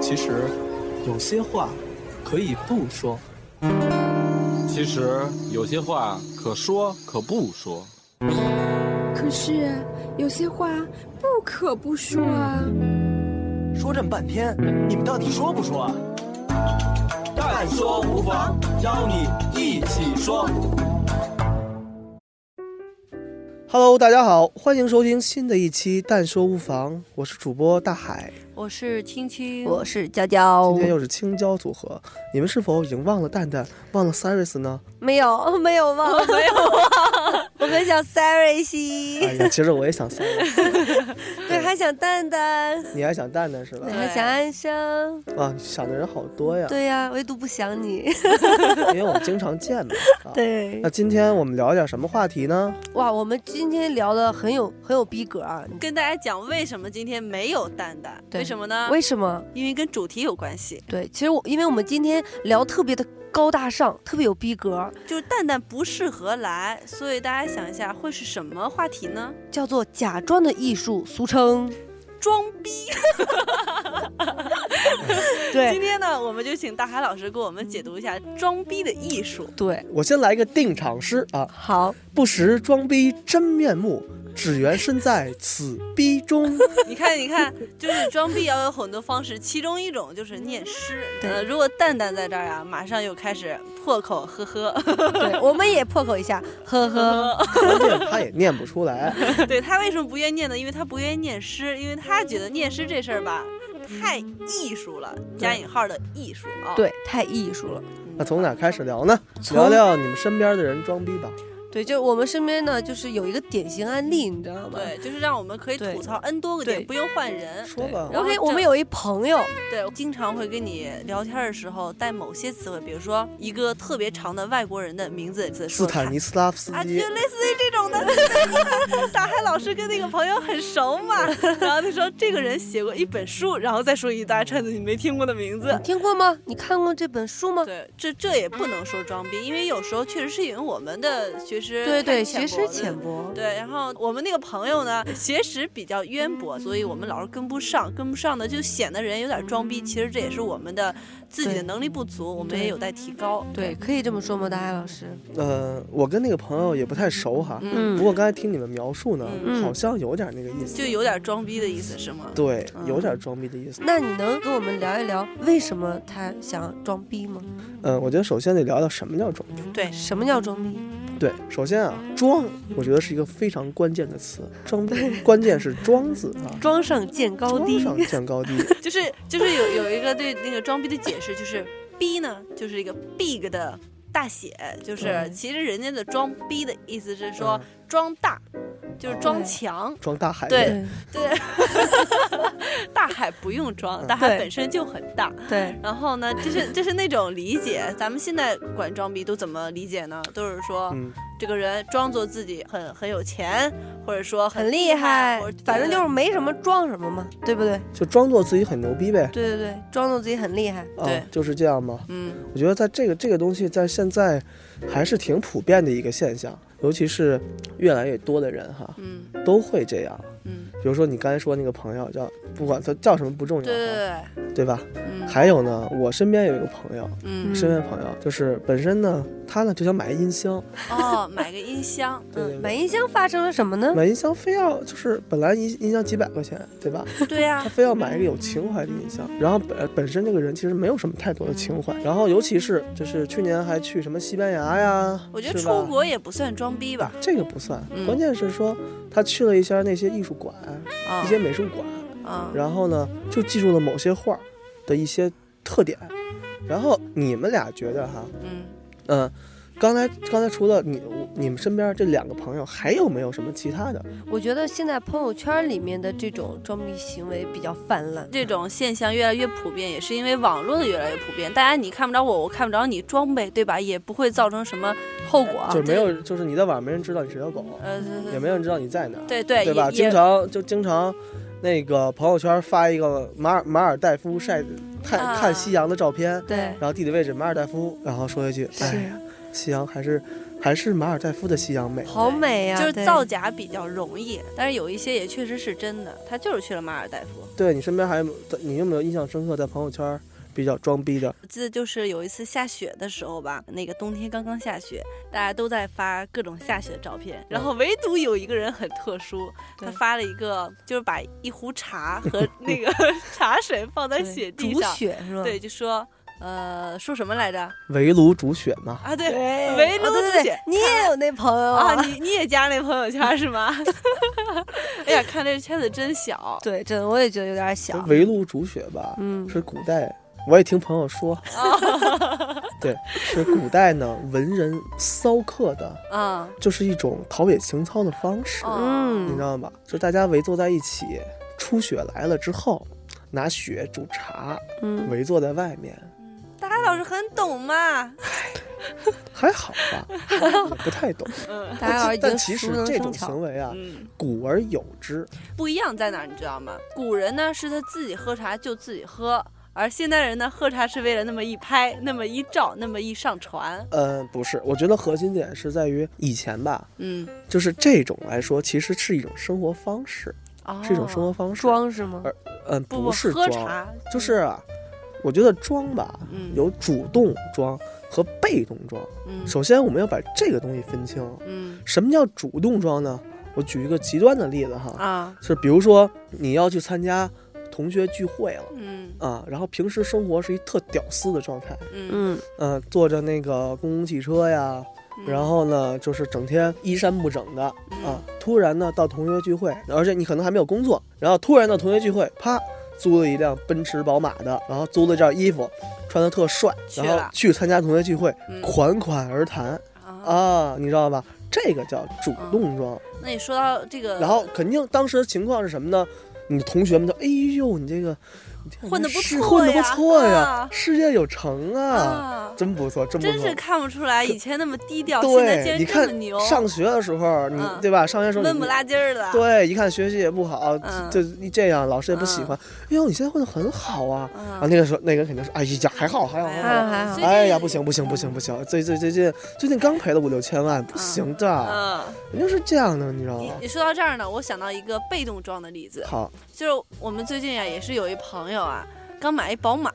其实，有些话可以不说。其实有些话可说可不说。可是有些话不可不说啊。说这么半天，你们到底说不说啊？但说无妨，邀你一起说。Hello，大家好，欢迎收听新的一期《但说无妨》，我是主播大海，我是青青，我是娇娇今，天又是青椒组合，你们是否已经忘了蛋蛋，忘了 Cyrus 呢？没有 没有忘，没有忘，我很想 Siris，哎呀，其实我也想 Cyrus，对，还想蛋蛋，你还想蛋蛋是吧你，？还想安生，啊，想的人好多呀，对呀，唯独不想你。因为我们经常见嘛。啊、对那，今天我们聊点什么话题呢？哇，我们今天聊的很有很有逼格啊，跟大家讲为什么今天没有蛋蛋？对为什么呢？为什么？因为跟主题有关系，对，其实我因为我们今天聊特别的高大上，特别有逼格，就是蛋蛋不适合来，所以大家想一下会是什么话题呢？叫做假装的艺术，俗称装逼 对。今对天呢，我们就请大海老师给我们解读一下装逼的艺术。对，我先来个定场诗啊，好，不识装逼真面目，只缘身在此逼中。你看，你看，就是装逼要有很多方式，其中一种就是念诗。呃，如果蛋蛋在这儿啊，马上又开始破口呵呵。对，我们也破口一下，呵呵，关键他也念不出来。对他为什么不愿意念呢？因为他不愿意念诗，因为他觉得念诗这事儿吧，太艺术了，加引号的艺术啊。对，太艺术了。那从哪开始聊呢？聊聊你们身边的人装逼吧。对，就我们身边呢，就是有一个典型案例，你知道吗？对，就是让我们可以吐槽 n 多个点，对不用换人。说吧，然后 OK，我们有一朋友，对，经常会跟你聊天的时候带某些词汇，比如说一个特别长的外国人的名字，斯坦尼斯拉夫斯基啊，就类似于这种的。大海老师跟那个朋友很熟嘛，然后他说这个人写过一本书，然后再说一大串子你没听过的名字你。听过吗？你看过这本书吗？对，这这也不能说装逼，因为有时候确实是因为我们的学识对对，学识浅薄。对，然后我们那个朋友呢，学识比较渊博，所以我们老是跟不上，跟不上呢就显得人有点装逼。其实这也是我们的自己的能力不足，我们也有待提高。对，可以这么说吗，大爱老师？呃，我跟那个朋友也不太熟哈，嗯，不过刚才听你们描述呢，嗯好像有点那个意思，就有点装逼的意思是吗？对，嗯有点装逼的意思。那你能跟我们聊一聊为什么他想装逼吗？嗯、我觉得首先得聊聊什么叫装逼。对，什么叫装逼？对，首先啊，装，我觉得是一个非常关键的词，装，关键是装字啊，装上见高低。装上见高低。就是就是有有一个对那个装逼的解释，就是逼呢就是一个 big 的大写，就是其实人家的装逼的意思是说嗯装大，就是装对强。装大海对呗对对，大海不用装，嗯大海本身就很大。对然后呢，就是就是那种理解，咱们现在管装逼都怎么理解呢？都是说、嗯，这个人装作自己很很有钱，或者说很厉害，反正就是没什么装什么嘛，对不对？就装作自己很牛逼呗。对对对，装作自己很厉害。啊对，就是这样嘛。嗯我觉得在这个这个东西在现在还是挺普遍的一个现象，尤其是越来越多的人哈嗯都会这样。嗯，比如说你刚才说那个朋友叫，不管他叫什么不重要对对，对，对吧？嗯。还有呢，我身边有一个朋友，嗯。身边朋友就是本身呢，他呢就想买个音箱，哦，买个音箱，对对对。买音箱发生了什么呢？买音箱非要就是本来音音箱几百块钱，对吧？对呀、他非要买一个有情怀的音箱，然后本本身这个人其实没有什么太多的情怀，然后尤其是就是去年还去什么西班牙呀，我觉得出国也不算装逼吧，这个不算，嗯。关键是说他去了一下那些艺术馆、啊一些美术馆，啊，然后呢就记住了某些画的一些特点，然后你们俩觉得哈，嗯，嗯、刚才刚才除了你你们身边这两个朋友，还有没有什么其他的？我觉得现在朋友圈里面的这种装逼行为比较泛滥。这种现象越来越普遍，也是因为网络的越来越普遍。大家你看不着我，我看不着你，装呗，对吧？也不会造成什么后果。就没有，就是你在网上没人知道你是条狗，呃，也没有人知道你在哪儿，对对对吧？经常就经常。那个朋友圈发一个马尔马尔代夫晒太、啊看夕阳的照片，对，然后地理位置马尔代夫，然后说一句：“是哎呀，夕阳还是还是马尔代夫的夕阳美。好美呀、就是造假比较容易，但是有一些也确实是真的，他就是去了马尔代夫。对你身边还有你有没有印象深刻在朋友圈比较装逼的？我记得就是有一次下雪的时候吧，那个冬天刚刚下雪，大家都在发各种下雪的照片，然后唯独有一个人很特殊，他发了一个就是把一壶茶和 那个 茶水放在雪地上，雪是吧？对，就说呃说什么来着围炉煮雪嘛。啊？对，围炉煮雪，你也有那朋友啊，你你也加那朋友圈是吗？哎呀，看这圈子真小，对，真的我也觉得有点小。围炉煮雪吧，嗯是古代，我也听朋友说，对，是古代呢文人骚客的，啊就是一种陶冶情操的方式，嗯你知道吗？就大家围坐在一起，初雪来了之后，拿雪煮茶，嗯，围坐在外面，大海老师很懂嘛，还好吧，也 不太懂。嗯大家好已但其实这种行为啊，嗯。古而有之。不一样在哪儿，你知道吗？古人呢是他自己喝茶就自己喝，而现代人呢喝茶是为了那么一拍、那么一照、那么一上传。呃，不是，我觉得核心点是在于以前吧，嗯，就是这种来说，其实是一种生活方式，哦是一种生活方式。装是吗？嗯，不不是装，喝茶就是啊，我觉得装吧，嗯有主动装和被动装。嗯首先，我们要把这个东西分清。嗯什么叫主动装呢？我举一个极端的例子哈，啊是比如说你要去参加同学聚会了嗯啊，然后平时生活是一特屌丝的状态，嗯嗯嗯、坐着那个公共汽车呀，然后呢就是整天衣衫不整的啊，突然呢到同学聚会，而且你可能还没有工作，然后突然到同学聚会，啪。租了一辆奔驰、宝马的，然后租了件衣服，穿的特帅，然后去参加同学聚会，嗯款款而谈啊。啊，你知道吧？这个叫主动装。那你说到这个，然后肯定当时的情况是什么呢？你同学们就哎呦，你这个混的不是错混得不呀错呀啊，事业有成啊，啊，真不错，真不错真是。看不出来以前那么低调，现在对，竟你看然这么牛，上学的时候，你嗯对吧？上学时候你闷不拉几儿的。对，一看学习也不好，嗯就这样，老师也不喜欢。哎呦，你现在混得很好啊！啊，那个时候那个人肯定是，哎呀，还好，还好，还好。还好哎呀，不行不行不行不行，最最最近最近刚赔了五六千万，不行的，嗯，肯定是这样的，你知道吗？你你说到这儿呢，我想到一个被动装的例子，好，就是我们最近呀、也是有一朋友啊，刚买一宝马，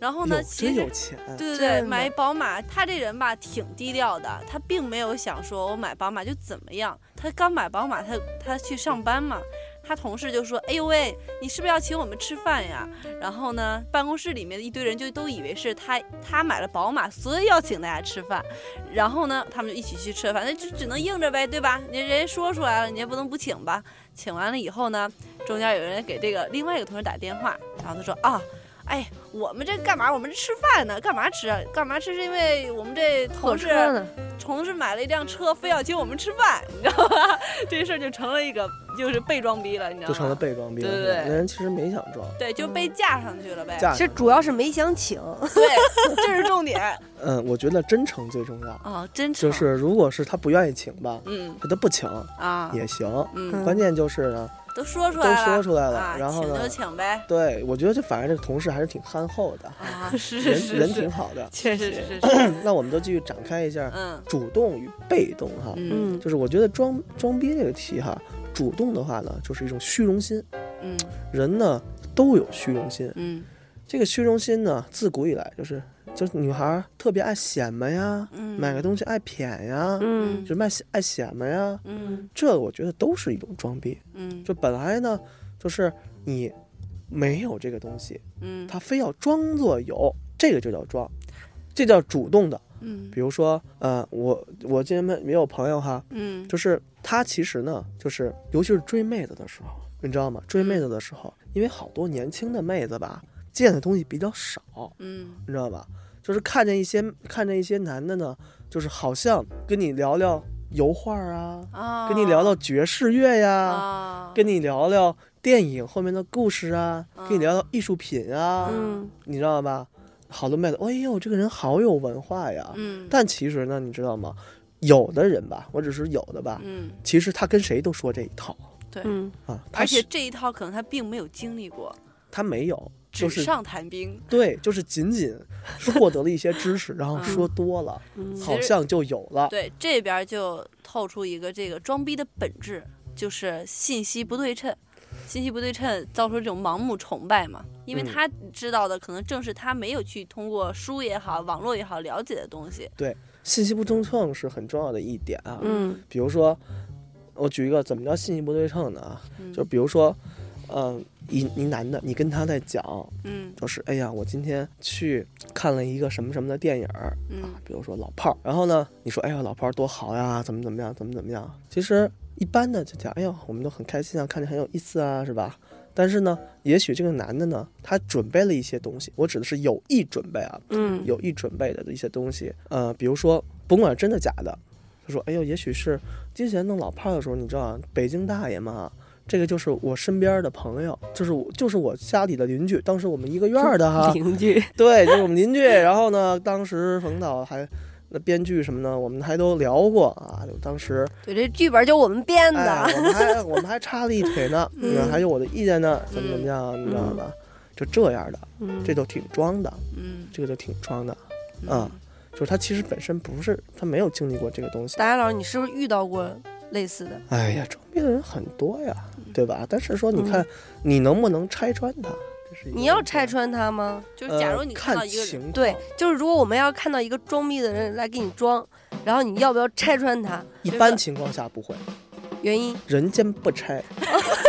然后呢，有其实有钱，对对对，买一宝马，他这人吧挺低调的，他并没有想说我买宝马就怎么样。他刚买宝马，他他去上班嘛，他同事就说：“哎呦喂，你是不是要请我们吃饭呀？”然后呢，办公室里面的一堆人就都以为是他他买了宝马，所以要请大家吃饭。然后呢，他们就一起去吃饭，那就只能硬着呗，对吧？你人家说出来了，你也不能不请吧？请完了以后呢，中间有人给这个另外一个同事打电话，然后他说啊。哎，我们这干嘛？我们这吃饭呢，干嘛吃啊？干嘛吃？是因为我们这同事？同事买了一辆车，非要请我们吃饭，你知道吗？这事儿就成了一个就是被装逼了，你知道吗？就成了被装逼了。对对对那人其实没想装，对，就被架上去了呗。架其实主要是没想请，对，这是重点 嗯，我觉得真诚最重要。啊，真诚就是如果是他不愿意请吧，嗯他不请啊，也行。嗯，关键就是呢，都说出来了，说出来了啊然后呢请就请呗。对我觉得这反正这个同事还是挺憨厚的，啊，是人人是人挺好的。确实是是，那我们就继续展开一下嗯主动与被动哈。嗯嗯就是我觉得装装逼这个题哈，主动的话呢，就是一种虚荣心。嗯。人呢都有虚荣心，嗯。这个虚荣心呢，自古以来就是就是女孩儿特别爱显摆呀，嗯，买个东西爱谝呀，嗯。就卖爱显摆呀，嗯。这我觉得都是一种装逼。嗯。就本来呢，就是你没有这个东西，嗯。他非要装作有，这个就叫装，这叫主动的。嗯。比如说，呃，我我今天没有朋友哈，嗯。就是他其实呢，就是尤其是追妹子的时候，你知道吗？追妹子的时候，因为好多年轻的妹子吧，见的东西比较少，嗯。你知道吧？就是看见一些看见一些男的呢，就是好像跟你聊聊油画啊，啊，跟你聊聊爵士乐呀，啊，跟你聊聊电影后面的故事啊，嗯跟你聊聊艺术品啊，嗯。你知道吧？好多妹子，哎呦，这个人好有文化呀。嗯但其实呢，你知道吗？有的人吧，我只是有的吧，嗯其实他跟谁都说这一套嗯啊，而且这一套可能他并没有经历过，他没有，就是纸上谈兵。对，就是仅仅是获得了一些知识，然后说多了，嗯好像就有了。对，这边就透出一个这个装逼的本质，就是信息不对称。信息不对称造成这种盲目崇拜嘛，因为嗯他知道的可能正是他没有去通过书也好、网络也好了解的东西。对信息不对称是很重要的一点啊。嗯比如说，我举一个怎么叫信息不对称呢？啊？嗯就比如说，嗯、一一男的，你跟他在讲，嗯就是哎呀，我今天去看了一个什么什么的电影儿，嗯比如说老炮儿，然后呢，你说哎呀老炮儿多好呀，怎么怎么样，怎么怎么样，其实一般的就讲，哎呦我们都很开心啊，看着很有意思啊，是吧？但是呢，也许这个男的呢，他准备了一些东西，我指的是有意准备啊，嗯有意准备的一些东西，呃，比如说甭管真的假的，他说，哎呦，也许是之前弄老炮儿的时候，你知道啊北京大爷嘛，这个就是我身边的朋友，就是我就是我家里的邻居，当时我们一个院儿的哈，邻居，对，就是我们邻居。然后呢，当时冯导还那编剧什么的，我们还都聊过啊，就当时对，这剧本就我们编的。哎，我们还 我们还插了一腿呢，嗯还有我的意见呢，怎么怎么样，你知道吧？就这样的，嗯这都挺装的，嗯这个就挺装的。嗯啊就是他其实本身不是，他没有经历过这个东西。大家老师，你是不是遇到过类似的？哎呀，装逼的人很多呀，嗯对吧？但是说，你看你能不能拆穿他？你要拆穿他吗？就是假如你呃看到一个人，对，就是如果我们要看到一个装逼的人来给你装，然后你要不要拆穿他？一般情况下不会，原因人间不拆，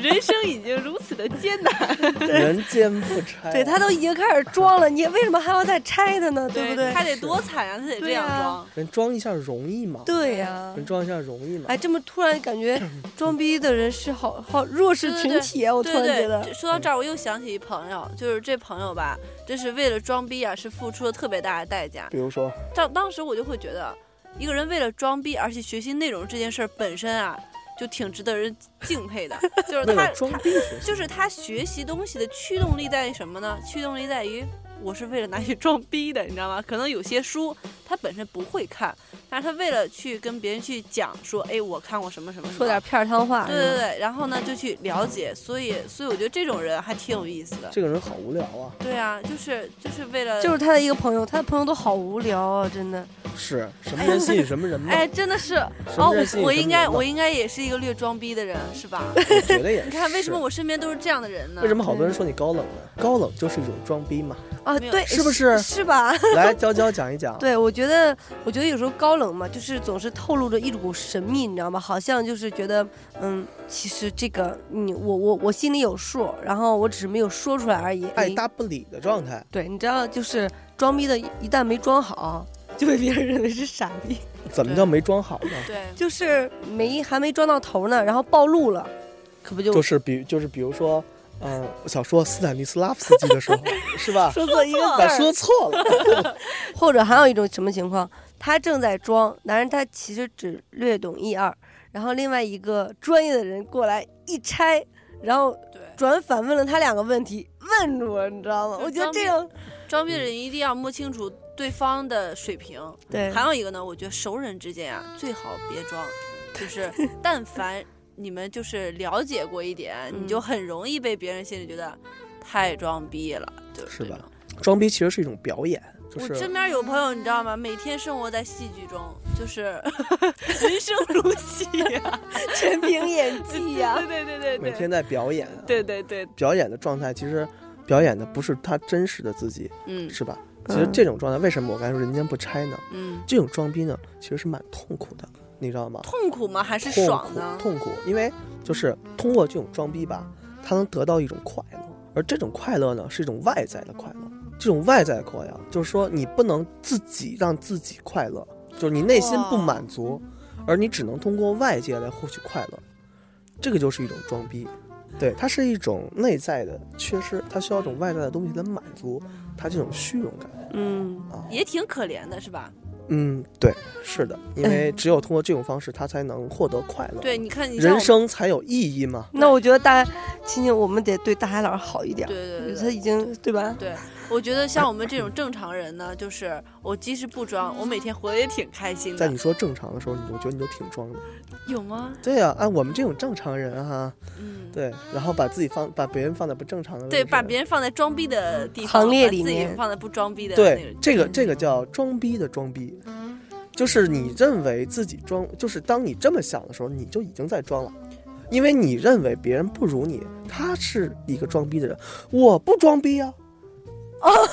人生已经如此的艰难，人间不拆。对他都已经开始装了，你为什么还要再拆他呢？对不对？他得多惨啊，他得这样装。人装一下容易吗？对呀、人装一下容易吗？哎，这么突然感觉装逼的人是好好弱势群体啊！我突然觉得，，说到这儿，我又想起一朋友，就是这朋友吧，这是为了装逼啊，是付出了特别大的代价。比如说，当当时我就会觉得，一个人为了装逼而且学习内容这件事儿本身啊，就挺值得人敬佩的。就是他他就是他学习东西的驱动力在于什么呢？驱动力在于我是为了拿去装逼的，你知道吗？可能有些书他本身不会看，但是他为了去跟别人去讲说，哎，我看过什么什么什么，说点片儿汤话。对对对，然后呢就去了解，所以所以我觉得这种人还挺有意思的。这个人好无聊啊！对啊，就是就是为了就是他的一个朋友，他的朋友都好无聊啊，真的。是什么人吸引 什么人嘛？哎，真的是哦我应该我应该也是一个略装逼的人，是吧？我觉得也是。你看为什么我身边都是这样的人呢？为什么好多人说你高冷呢？高冷就是一种装逼嘛。啊，对，是不是是吧？来，娇娇讲一讲。对，我觉得，我觉得有时候高冷嘛，就是总是透露着一股神秘，你知道吗？好像就是觉得，嗯，其实这个你我我我心里有数，然后我只是没有说出来而已。爱你答不理的状态，对，你知道，就是装逼的，一旦没装好，就被别人认为是傻逼，怎么叫没装好呢？对，就是没还没装到头呢，然后暴露了，可不就就是比就是比如说，嗯、小说斯坦尼斯拉夫斯基的时候，是吧？说错一个字？说错了，或者还有一种什么情况，他正在装，但是他其实只略懂一二，然后另外一个专业的人过来一拆，然后，转反问了他两个问题，问住了，你知道吗？我觉得这样装逼的人一定要摸清楚对方的水平。对还有一个呢，我觉得熟人之间啊，最好别装，就是 但凡你们就是了解过一点，嗯你就很容易被别人心里觉得太装逼了，就是是吧？装逼其实是一种表演，就是我身边有朋友，你知道吗？每天生活在戏剧中，就是 人生如戏呀、全凭演技呀、对对对对对，每天在表演啊。对对对，表演的状态其实表演的不是他真实的自己，嗯是吧？其实这种状态，为什么我刚才说人间不拆呢？嗯，这种装逼呢，其实是蛮痛苦的，你知道吗？痛苦吗？还是爽呢？痛苦，因为就是通过这种装逼吧，他能得到一种快乐，而这种快乐呢，是一种外在的快乐。这种外在的快乐，就是说你不能自己让自己快乐，就是你内心不满足，而你只能通过外界来获取快乐，这个就是一种装逼。对，它是一种内在的缺失，它需要一种外在的东西来满足它这种虚荣感嗯，啊。也挺可怜的，是吧？嗯，对，是的，因为只有通过这种方式，他才能获得快乐，对，你看你人生才有意义嘛。那我觉得大青青，我们得对大海老师好一点。对对对对他已经对吧？对，我觉得像我们这种正常人呢，就是我即使不装，我每天活得也挺开心的在你。说正常的时候，你我觉得你都挺装的。有吗？对呀、按我们这种正常人哈、嗯，对，然后把自己放，把别人放在不正常的对，把别人放在装逼的地方，行列把自己里面放在不装逼的那对这个这个叫装逼的装逼，就是你认为自己装，就是当你这么想的时候，你就已经在装了。因为你认为别人不如你，他是一个装逼的人，我不装逼呀、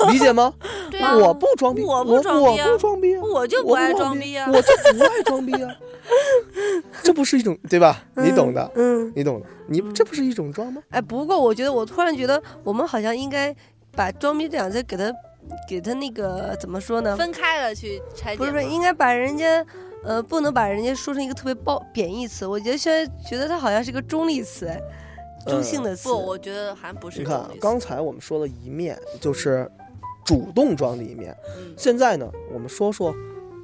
理解吗？对啊，我不装逼，我我不装逼啊我不装逼啊，我就不爱装装逼啊。我就不爱装逼啊，这不是一种对吧？你懂的，嗯，你懂的，你这不是一种装吗？哎，不过我觉得，我突然觉得，我们好像应该把“装逼”这两个字给他，给他那个怎么说呢？分开了去拆解吗。不是，应该把人家，呃，不能把人家说成一个特别褒贬义词。我觉得现在觉得它好像是个中立词，哎，中性的词。不，我觉得还不是你看刚才我们说了一面，就是主动装的一面，嗯现在呢，我们说说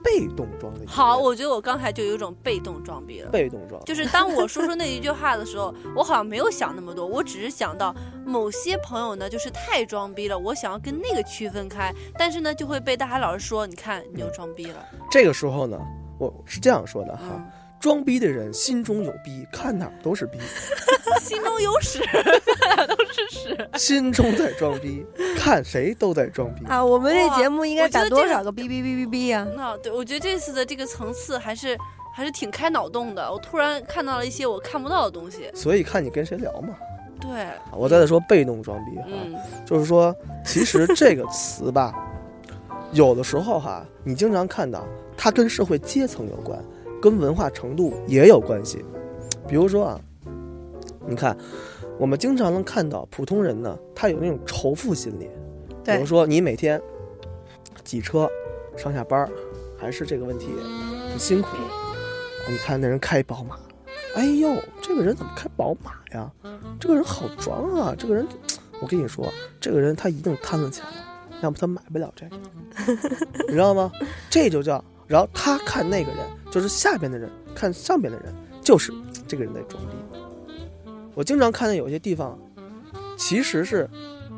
被动装的。好，我觉得我刚才就有一种被动装逼了。被动装，就是当我说出那一句话的时候，我好像没有想那么多，我只是想到某些朋友呢，就是太装逼了，我想要跟那个区分开，但是呢，就会被大海老师说，你看你又装逼了。这个时候呢，我是这样说的哈。嗯，装逼的人心中有逼，看哪儿都是逼，心中有屎，都是屎。心中在装逼，看谁都在装逼。啊，我们这节目应该打多少个哔哔哔哔哔呀？那对我觉得这次的这个层次还是还是挺开脑洞的。我突然看到了一些我看不到的东西。所以看你跟谁聊嘛。对，我再来说被动装逼哈，嗯就是说，其实这个词吧，有的时候哈，你经常看到它跟社会阶层有关，跟文化程度也有关系。比如说啊，你看，我们经常能看到普通人呢，他有那种仇富心理。比如，说你每天挤车上下班儿，还是这个问题很辛苦。你看那人开宝马，哎呦，这个人怎么开宝马呀？这个人好装啊！这个人，我跟你说，这个人他一定贪了钱了，要不他买不了这个，你知道吗？这就叫，然后他看那个人，就是下边的人看上边的人，就是这个人在装逼。我经常看见有些地方，其实是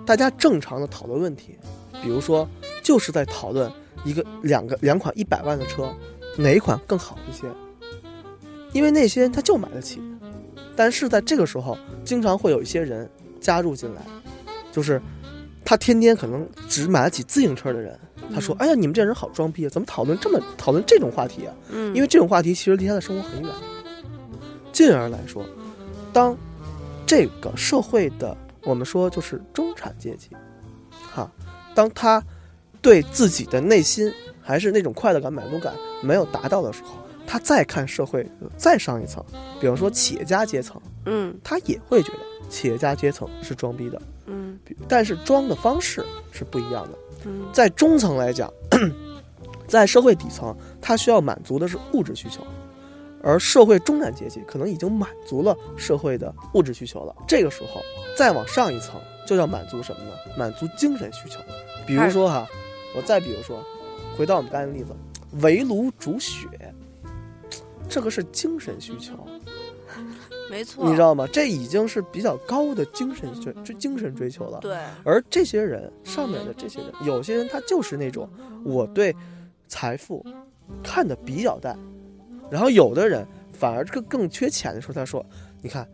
大家正常的讨论问题，比如说就是在讨论一个两个两款一百万的车，哪一款更好一些？因为那些人他就买得起，但是在这个时候，经常会有一些人加入进来，就是他天天可能只买得起自行车的人，他说：“哎呀，你们这人好装逼啊，怎么讨论这么讨论这种话题啊？”嗯，因为这种话题其实离他的生活很远。进而来说，当这个社会的我们说就是中产阶级，哈，当他对自己的内心还是那种快乐感、满足感没有达到的时候，他再看社会再上一层，比方说企业家阶层，嗯他也会觉得企业家阶层是装逼的，嗯但是装的方式是不一样的。在中层来讲，在社会底层，他需要满足的是物质需求，而社会中产阶级可能已经满足了社会的物质需求了。这个时候再往上一层，就要满足什么呢？满足精神需求。比如说哈，我再比如说，回到我们刚才的例子，围炉煮雪，这个是精神需求，没错，你知道吗？这已经是比较高的精神追追精神追求了。对，而这些人上面的这些人，有些人他就是那种我对财富看得比较淡，然后有的人反而更更缺钱的时候，他说：“你看，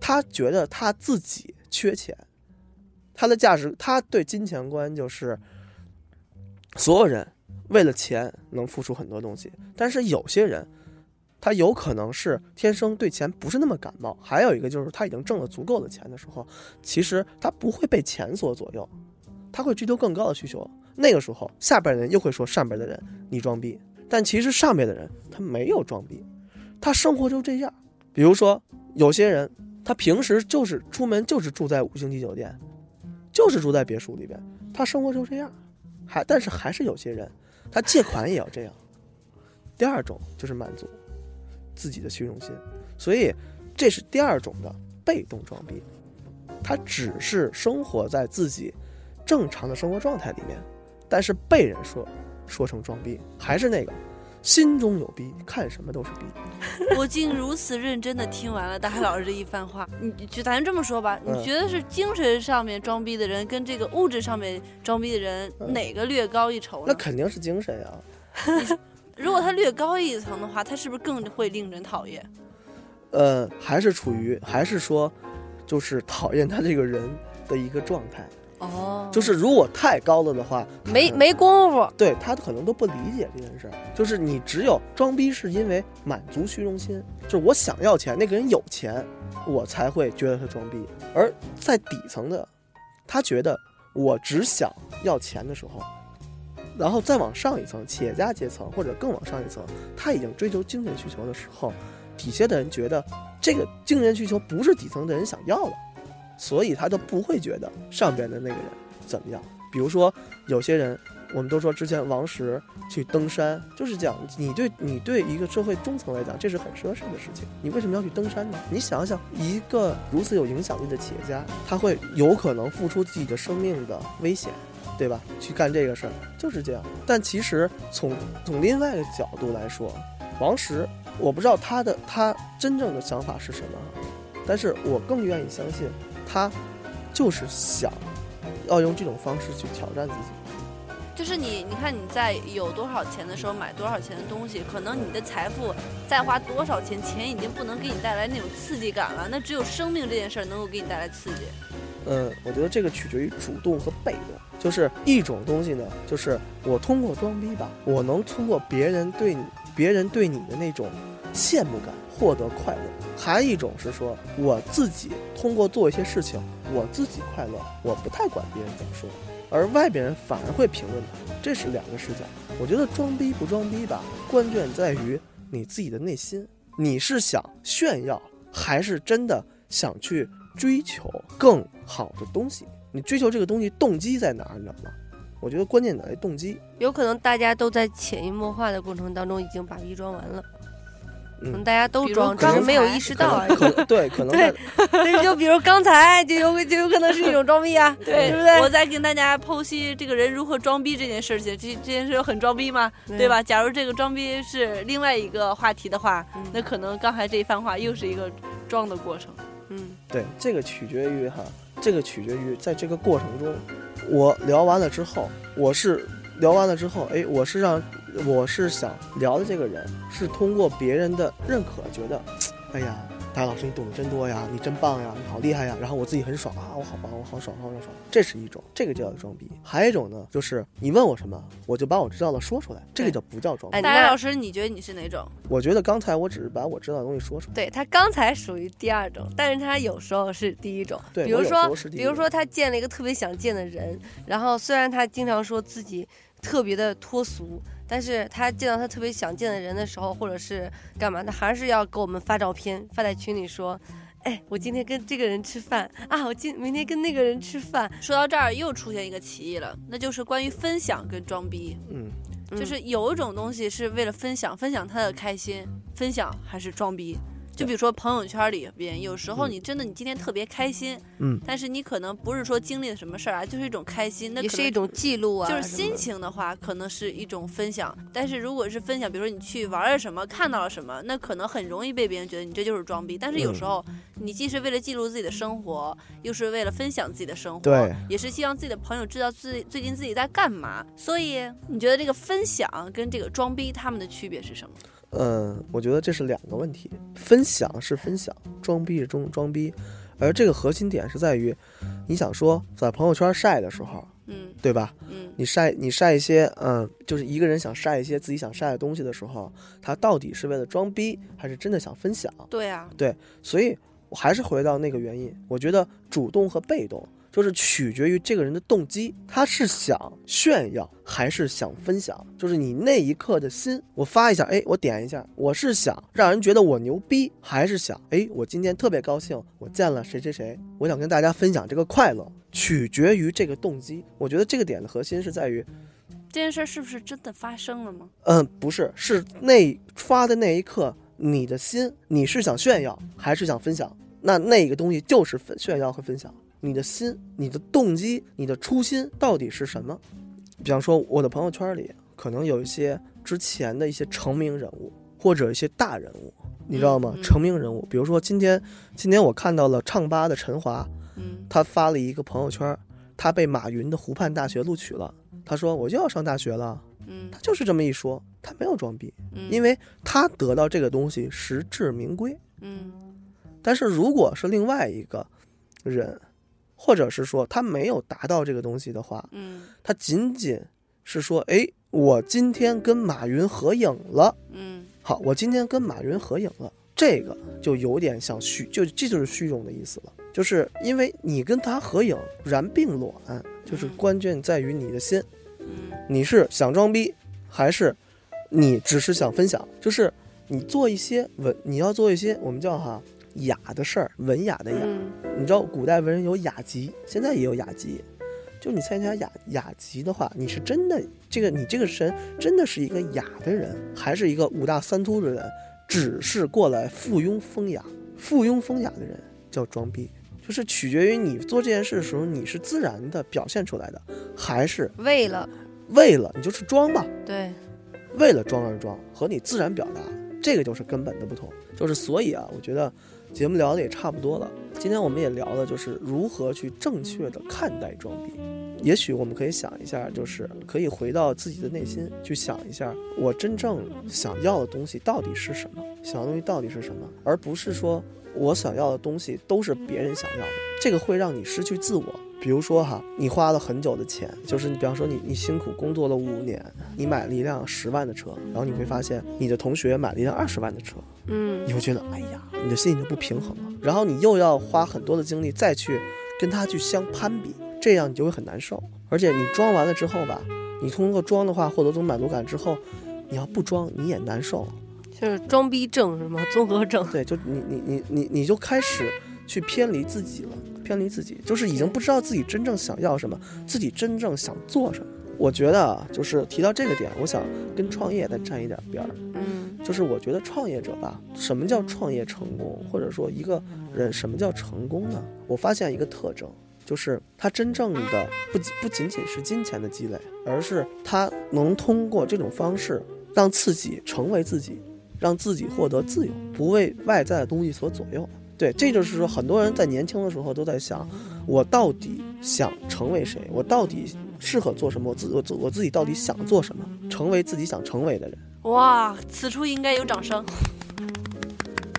他觉得他自己缺钱，他的价值，他对金钱观就是所有人为了钱能付出很多东西，但是有些人。”他有可能是天生对钱不是那么感冒，还有一个就是他已经挣了足够的钱的时候，其实他不会被钱所左右，他会追求更高的需求。那个时候，下边的人又会说上边的人你装逼，但其实上边的人他没有装逼，他生活就这样。比如说，有些人他平时就是出门就是住在五星级酒店，就是住在别墅里边，他生活就这样。还但是还是有些人，他借款也要这样。第二种就是满足自己的虚荣心，所以这是第二种的被动装逼。他只是生活在自己正常的生活状态里面，但是被人说说成装逼，还是那个。心中有逼，看什么都是逼。我竟如此认真的听完了大海老师这一番话，你就咱这么说吧，你嗯觉得是精神上面装逼的人跟这个物质上面装逼的人嗯。哪个略高一筹呢？那肯定是精神呀、如果他略高一层的话，他是不是更会令人讨厌？呃，还是处于还是说，就是讨厌他这个人的一个状态。哦，就是如果太高了的话，没没功夫。对他可能都不理解这件事儿。就是你只有装逼，是因为满足虚荣心，就是我想要钱，那个人有钱，我才会觉得他装逼。而在底层的，他觉得我只想要钱的时候，然后再往上一层，企业家阶层或者更往上一层，他已经追求精神需求的时候，底下的人觉得这个精神需求不是底层的人想要的，所以他就不会觉得上边的那个人怎么样。比如说，有些人，我们都说之前王石去登山，就是这样。你对你对一个社会中层来讲，这是很奢侈的事情。你为什么要去登山呢？你想想，一个如此有影响力的企业家，他会有可能付出自己的生命的危险，对吧？去干这个事儿，就是这样。但其实从从另外一个角度来说，王石，我不知道他的他真正的想法是什么，但是我更愿意相信他就是想要用这种方式去挑战自己。就是你，你看你在有多少钱的时候买多少钱的东西，可能你的财富再花多少钱，钱已经不能给你带来那种刺激感了。那只有生命这件事儿能够给你带来刺激。嗯，我觉得这个取决于主动和被动。就是一种东西呢，就是我通过装逼吧，我能通过别人对你、别人对你的那种羡慕感获得快乐；还有一种是说我自己通过做一些事情，我自己快乐，我不太管别人怎么说，而外边人反而会评论他，这是两个视角。我觉得装逼不装逼吧，关键在于你自己的内心，你是想炫耀，还是真的想去追求更好的东西？你追求这个东西动机在哪儿，你知道吗？我觉得关键在于动机。有可能大家都在潜移默化的过程当中已经把逼装完了，可能嗯，大家都装，只是没有意识到而已。能可能对，可能对对，就比如刚才就有就有可能是一种装逼啊，对对不对？我在跟大家剖析这个人如何装逼这件事情，这这件事很装逼吗？对对吧？假如这个装逼是另外一个话题的话，嗯那可能刚才这一番话又是一个装的过程。嗯，对这个取决于哈，这个取决于在这个过程中，我聊完了之后，我是聊完了之后，哎，我是让我是想聊的这个人是通过别人的认可，觉得，哎呀。大老师，你懂得真多呀，你真棒呀，你好厉害呀！然后我自己很爽啊，我好棒，我好爽，好爽，爽。这是一种，这个叫装逼。还有一种呢，就是你问我什么，我就把我知道的说出来，这个叫不叫装逼哎？大家老师，你觉得你是哪种？我觉得刚才我只是把我知道的东西说出来。对他刚才属于第二种，但是他有时候是第一种。比如说比如说他见了一个特别想见的人，然后虽然他经常说自己特别的脱俗，但是他见到他特别想见的人的时候，或者是干嘛，他还是要给我们发照片，发在群里说。哎，我今天跟这个人吃饭啊，我今明天跟那个人吃饭，说到这儿又出现一个歧义了，那就是关于分享跟装逼。嗯，嗯就是有一种东西是为了分享，分享他的开心，分享还是装逼。就比如说朋友圈里边，有时候嗯你真的你今天特别开心，嗯，但是你可能不是说经历了什么事儿啊，就是一种开心，那可能也是一种记录啊，就是心情的话，可能是一种分享。但是如果是分享，比如说你去玩了什么，看到了什么，那可能很容易被别人觉得你这就是装逼。但是有时候，你既是为了记录自己的生活，又是为了分享自己的生活，对也是希望自己的朋友知道自己最近自己在干嘛。所以，你觉得这个分享跟这个装逼他们的区别是什么？嗯，我觉得这是两个问题，分享是分享，装逼是装装逼，而这个核心点是在于，你想说在朋友圈晒的时候，嗯对吧？嗯，你晒你晒一些，嗯，就是一个人想晒一些自己想晒的东西的时候，他到底是为了装逼，还是真的想分享？对啊，所以我还是回到那个原因，我觉得主动和被动就是取决于这个人的动机，他是想炫耀还是想分享，就是你那一刻的心。我发一下，哎，我点一下，我是想让人觉得我牛逼，还是想，哎，我今天特别高兴，我见了谁谁谁，我想跟大家分享这个快乐，取决于这个动机。我觉得这个点的核心是在于，这件事儿是不是真的发生了吗？嗯，不是，是那发的那一刻，你的心，你是想炫耀还是想分享？那那个东西就是分炫耀和分享。你的心、你的动机、你的初心到底是什么？比方说，我的朋友圈里可能有一些之前的一些成名人物或者一些大人物，你知道吗？嗯嗯成名人物，比如说今天，今天我看到了唱吧的陈华，嗯他发了一个朋友圈，他被马云的湖畔大学录取了。他说我又要上大学了，嗯他就是这么一说，他没有装逼，嗯，因为他得到这个东西实至名归。嗯但是如果是另外一个人，或者是说他没有达到这个东西的话，嗯。他仅仅是说，哎，我今天跟马云合影了，嗯。好，我今天跟马云合影了，这个就有点像虚，就这就是虚荣的意思了，就是因为你跟他合影，然并卵，就是嗯。关键在于你的心，嗯。你是想装逼，还是你只是想分享？就是你做一些文，你要做一些我们叫哈雅的事儿，文雅的雅。嗯你知道古代文人有雅集，现在也有雅集。就你参加雅雅集的话，你是真的这个你这个神真的是一个雅的人，还是一个五大三粗的人？只是过来附庸风雅，附庸风雅的人叫装逼，就是取决于你做这件事的时候，你是自然的表现出来的，还是为了为了你就是装吧，对，为了装而装，和你自然表达，这个就是根本的不同。就是所以啊，我觉得节目聊的也差不多了。今天我们也聊的，就是如何去正确的看待装逼。也许我们可以想一下，就是可以回到自己的内心去想一下，我真正想要的东西到底是什么？想要的东西到底是什么？而不是说我想要的东西都是别人想要的，这个会让你失去自我。比如说哈，你花了很久的钱，就是你比方说你你辛苦工作了五年，你买了一辆十万的车，然后你会发现你的同学买了一辆二十万的车，嗯你会觉得哎呀，你的心里就不平衡了。然后你又要花很多的精力再去跟他去相攀比，这样你就会很难受。而且你装完了之后吧，你通过装的话获得这种满足感之后，你要不装你也难受。就是装逼症是吗？综合症。对，就你你你你你就开始去偏离自己了，偏离自己，就是已经不知道自己真正想要什么，自己真正想做什么。我觉得啊，就是提到这个点，我想跟创业再沾一点边儿。嗯就是我觉得创业者吧，什么叫创业成功，或者说一个人什么叫成功呢？我发现一个特征，就是他真正的不仅不仅仅是金钱的积累，而是他能通过这种方式让自己成为自己，让自己获得自由，不为外在的东西所左右。对，这就是说，很多人在年轻的时候都在想，我到底想成为谁？我到底适合做什么？我自我自我自己到底想做什么？成为自己想成为的人。哇，此处应该有掌声。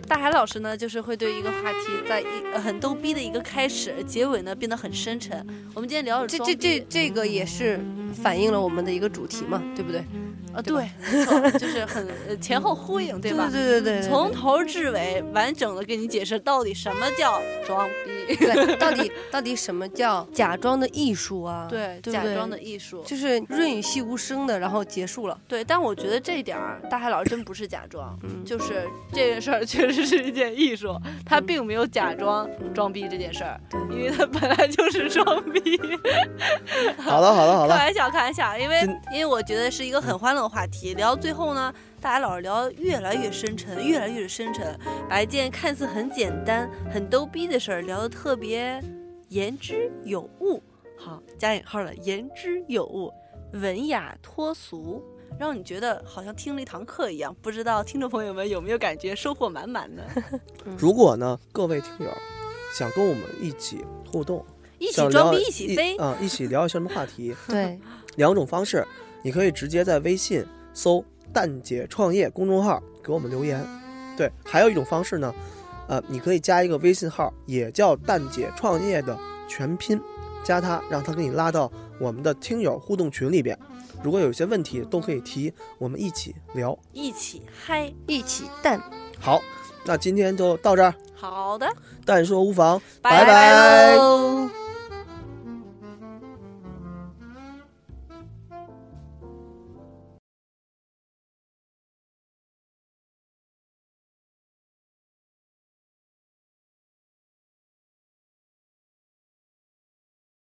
大海老师呢，就是会对一个话题，在一、呃很逗逼的一个开始，结尾呢变得很深沉。我们今天聊的这这这这个也是反映了我们的一个主题嘛，对不对？啊，对，没错，就是很呃前后呼应，对吧？对对对对，从头至尾完整的给你解释到底什么叫装逼，对到底到底什么叫假装的艺术啊？对，假装的艺术，就是润语细无声的，然后结束了。对。但我觉得这一点儿，大海老师真不是假装，嗯就是这个事儿确实是一件艺术，他并没有假装装逼这件事儿，对因为他本来就是装逼。好了好了好了，开玩笑，开玩笑，因为因为我觉得是一个很欢乐的话题，聊到最后呢，大家老是聊越来越深沉，越来越深沉，把一件看似很简单、很逗逼的事儿聊得特别言之有物，好加引号了言之有物，文雅脱俗。让你觉得好像听了一堂课一样，不知道听众朋友们有没有感觉收获满满呢？如果呢，各位听友想跟我们一起互动，一起装逼，一起飞，啊、一起聊一些什么话题？对，两种方式，你可以直接在微信搜“蛋姐创业”公众号给我们留言。对，还有一种方式呢，呃，你可以加一个微信号，也叫“蛋姐创业”的全拼，加他，让他给你拉到我们的听友互动群里边。如果有一些问题，都可以提，我们一起聊。一起嗨。一起蛋。好，那今天就到这儿，好的，但说无妨，拜拜喽。